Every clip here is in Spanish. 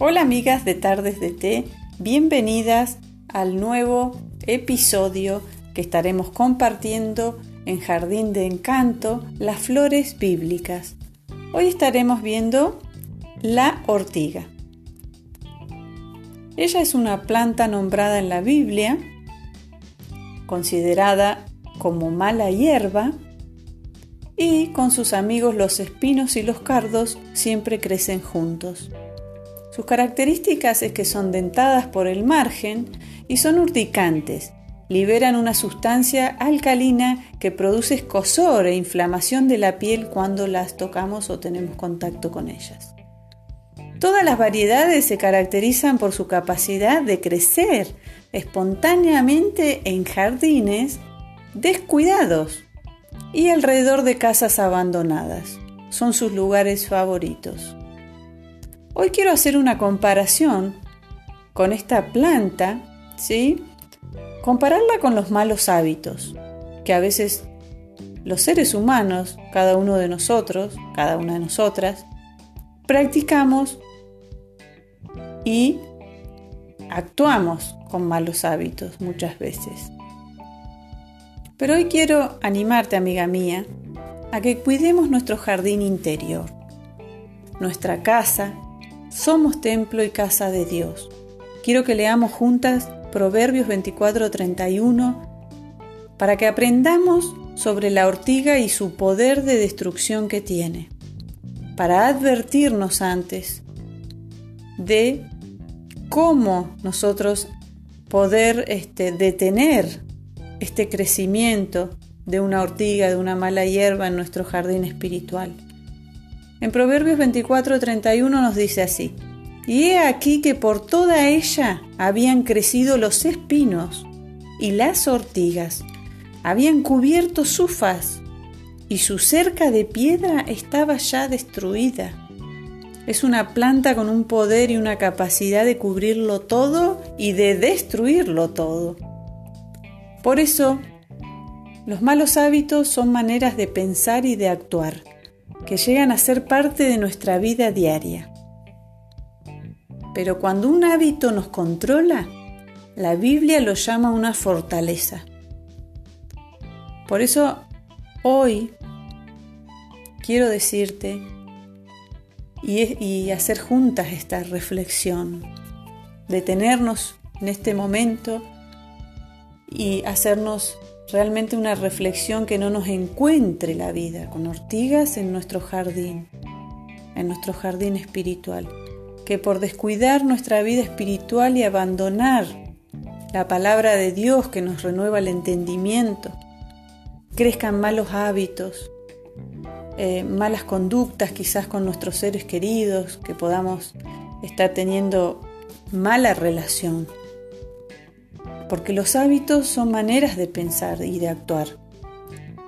Hola amigas de Tardes de Té, bienvenidas al nuevo episodio que estaremos compartiendo en Jardín de Encanto, las flores bíblicas. Hoy estaremos viendo la ortiga. Ella es una planta nombrada en la Biblia, considerada como mala hierba, y con sus amigos los espinos y los cardos siempre crecen juntos. Sus características es que son dentadas por el margen y son urticantes. Liberan una sustancia alcalina que produce escosor e inflamación de la piel cuando las tocamos o tenemos contacto con ellas. Todas las variedades se caracterizan por su capacidad de crecer espontáneamente en jardines descuidados y alrededor de casas abandonadas. Son sus lugares favoritos. Hoy quiero hacer una comparación con esta planta, ¿sí? Compararla con los malos hábitos que a veces los seres humanos, cada uno de nosotros, cada una de nosotras, practicamos y actuamos con malos hábitos muchas veces. Pero hoy quiero animarte, amiga mía, a que cuidemos nuestro jardín interior, nuestra casa. Somos templo y casa de Dios. Quiero que leamos juntas Proverbios 24:31 para que aprendamos sobre la ortiga y su poder de destrucción que tiene, para advertirnos antes de cómo nosotros poder este, detener este crecimiento de una ortiga, de una mala hierba en nuestro jardín espiritual. En Proverbios 24:31 nos dice así, y he aquí que por toda ella habían crecido los espinos y las ortigas, habían cubierto su faz, y su cerca de piedra estaba ya destruida. Es una planta con un poder y una capacidad de cubrirlo todo y de destruirlo todo. Por eso, los malos hábitos son maneras de pensar y de actuar, que llegan a ser parte de nuestra vida diaria. Pero cuando un hábito nos controla, la Biblia lo llama una fortaleza. Por eso, hoy quiero decirte y, hacer juntas esta reflexión, detenernos en este momento y hacernos realmente una reflexión que no nos encuentre la vida con ortigas en nuestro jardín, en nuestro jardín espiritual, que por descuidar nuestra vida espiritual y abandonar la palabra de Dios que nos renueva el entendimiento, crezcan malos hábitos, eh, malas conductas quizás con nuestros seres queridos, que podamos estar teniendo mala relación porque los hábitos son maneras de pensar y de actuar.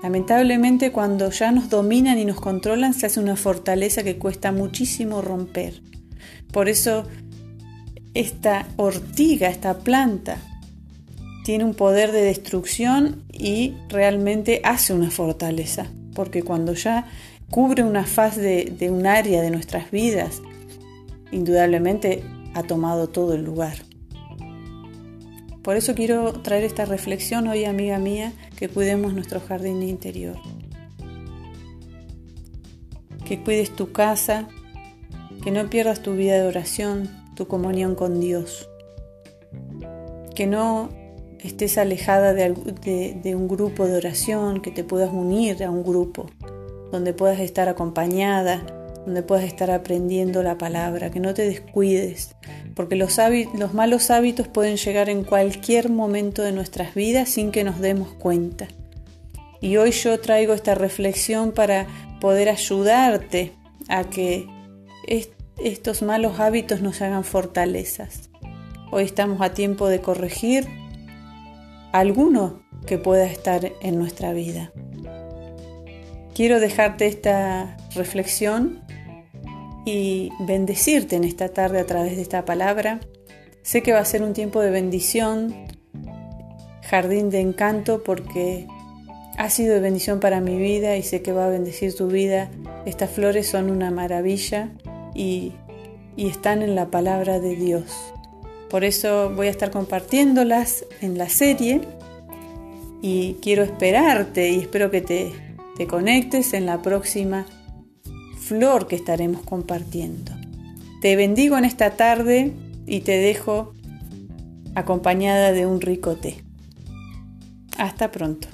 Lamentablemente cuando ya nos dominan y nos controlan se hace una fortaleza que cuesta muchísimo romper. Por eso esta ortiga, esta planta, tiene un poder de destrucción y realmente hace una fortaleza, porque cuando ya cubre una faz de, de un área de nuestras vidas, indudablemente ha tomado todo el lugar. Por eso quiero traer esta reflexión hoy, amiga mía, que cuidemos nuestro jardín interior. Que cuides tu casa, que no pierdas tu vida de oración, tu comunión con Dios. Que no estés alejada de, de, un grupo de oración, que te puedas unir a un grupo donde puedas estar acompañada, donde puedas estar aprendiendo la palabra, que no te descuides, porque los, los malos hábitos pueden llegar en cualquier momento de nuestras vidas sin que nos demos cuenta. Y hoy yo traigo esta reflexión para poder ayudarte a que estos malos hábitos nos hagan fortalezas. Hoy estamos a tiempo de corregir alguno que pueda estar en nuestra vida. Quiero dejarte esta reflexión y bendecirte en esta tarde a través de esta palabra. Sé que va a ser un tiempo de bendición, jardín de encanto, porque ha sido de bendición para mi vida y sé que va a bendecir tu vida. Estas flores son una maravilla y, y están en la palabra de Dios. Por eso voy a estar compartiéndolas en la serie y quiero esperarte y espero que te, te conectes en la próxima flor que estaremos compartiendo. Te bendigo en esta tarde y te dejo acompañada de un rico té. Hasta pronto.